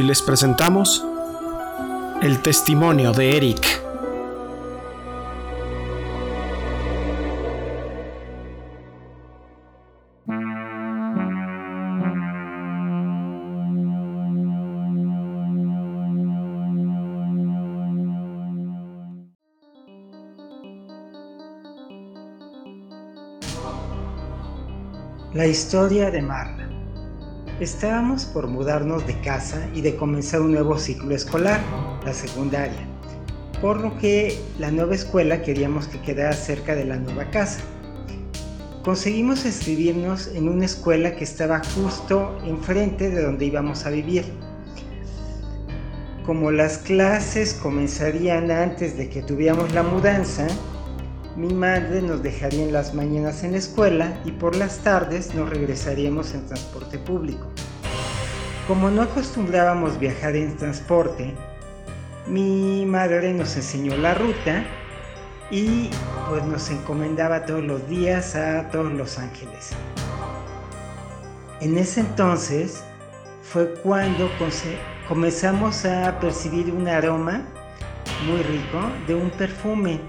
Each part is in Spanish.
Hoy les presentamos el testimonio de Eric. La historia de Marla. Estábamos por mudarnos de casa y de comenzar un nuevo ciclo escolar, la secundaria, por lo que la nueva escuela queríamos que quedara cerca de la nueva casa. Conseguimos inscribirnos en una escuela que estaba justo enfrente de donde íbamos a vivir. Como las clases comenzarían antes de que tuviéramos la mudanza, mi madre nos dejaría en las mañanas en la escuela y por las tardes nos regresaríamos en transporte público. Como no acostumbrábamos viajar en transporte, mi madre nos enseñó la ruta y pues nos encomendaba todos los días a todos los ángeles. En ese entonces fue cuando comenzamos a percibir un aroma muy rico de un perfume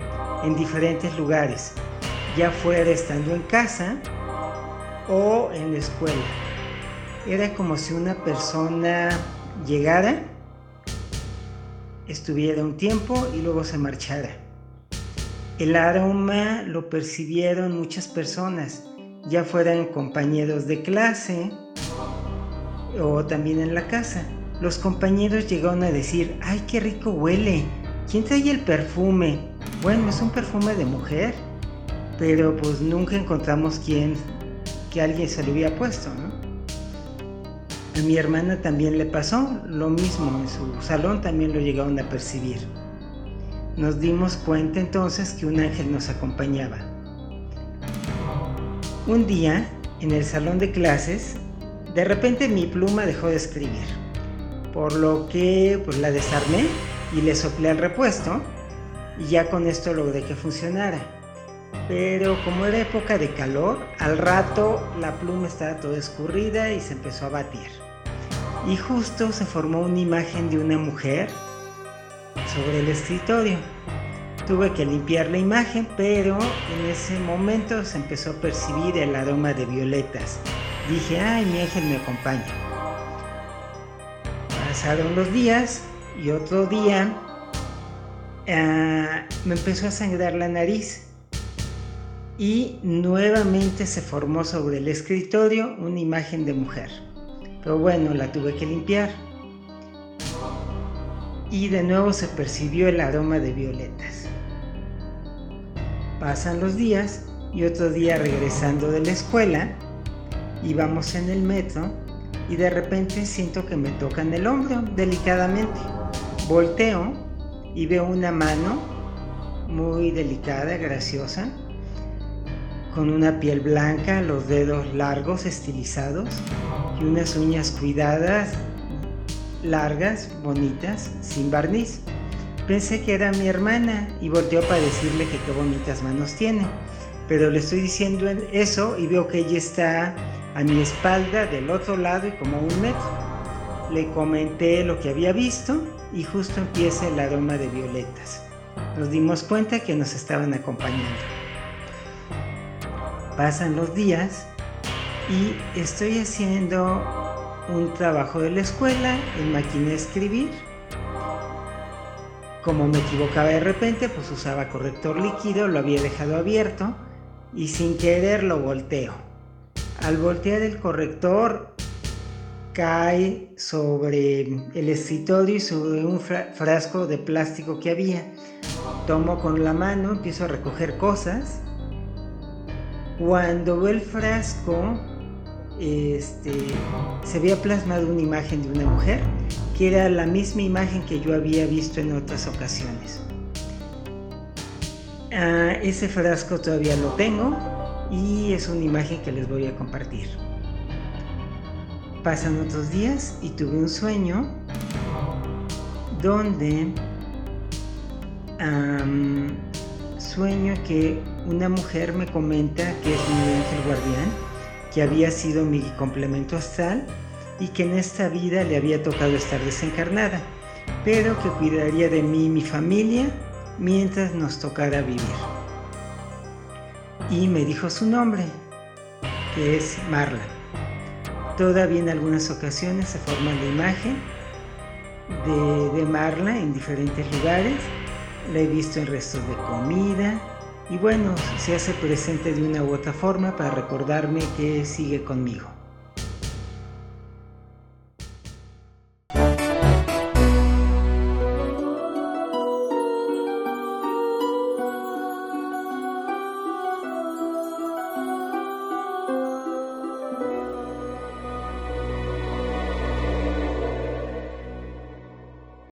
en diferentes lugares, ya fuera estando en casa o en la escuela. Era como si una persona llegara, estuviera un tiempo y luego se marchara. El aroma lo percibieron muchas personas, ya fueran compañeros de clase o también en la casa. Los compañeros llegaron a decir, ay, qué rico huele, ¿quién trae el perfume? Bueno, es un perfume de mujer, pero pues nunca encontramos quién, que alguien se lo había puesto, ¿no? A mi hermana también le pasó lo mismo, en su salón también lo llegaron a percibir. Nos dimos cuenta entonces que un ángel nos acompañaba. Un día, en el salón de clases, de repente mi pluma dejó de escribir, por lo que pues la desarmé y le soplé al repuesto y ya con esto logré que funcionara. Pero como era época de calor, al rato la pluma estaba toda escurrida y se empezó a batir. Y justo se formó una imagen de una mujer sobre el escritorio. Tuve que limpiar la imagen, pero en ese momento se empezó a percibir el aroma de violetas. Dije, ay, mi ángel me acompaña. Pasaron los días y otro día Ah, me empezó a sangrar la nariz y nuevamente se formó sobre el escritorio una imagen de mujer. Pero bueno, la tuve que limpiar. Y de nuevo se percibió el aroma de violetas. Pasan los días y otro día regresando de la escuela, íbamos en el metro y de repente siento que me tocan el hombro delicadamente. Volteo y veo una mano muy delicada, graciosa, con una piel blanca, los dedos largos, estilizados y unas uñas cuidadas, largas, bonitas, sin barniz. Pensé que era mi hermana y volteó para decirle que qué bonitas manos tiene. Pero le estoy diciendo eso y veo que ella está a mi espalda del otro lado y como a un metro. Le comenté lo que había visto y justo empieza el aroma de violetas. Nos dimos cuenta que nos estaban acompañando. Pasan los días y estoy haciendo un trabajo de la escuela en máquina escribir. Como me equivocaba de repente, pues usaba corrector líquido, lo había dejado abierto y sin querer lo volteo. Al voltear el corrector cae sobre el escritorio y sobre un frasco de plástico que había. Tomo con la mano, empiezo a recoger cosas. Cuando veo el frasco, este, se había plasmado una imagen de una mujer, que era la misma imagen que yo había visto en otras ocasiones. Ah, ese frasco todavía lo tengo y es una imagen que les voy a compartir. Pasan otros días y tuve un sueño donde sueño que una mujer me comenta que es mi ángel guardián, que había sido mi complemento astral y que en esta vida le había tocado estar desencarnada, pero que cuidaría de mí y mi familia mientras nos tocara vivir. Y me dijo su nombre, que es Marla. Todavía en algunas ocasiones se forma la imagen de, de Marla en diferentes lugares. La he visto en restos de comida y bueno, se hace presente de una u otra forma para recordarme que sigue conmigo.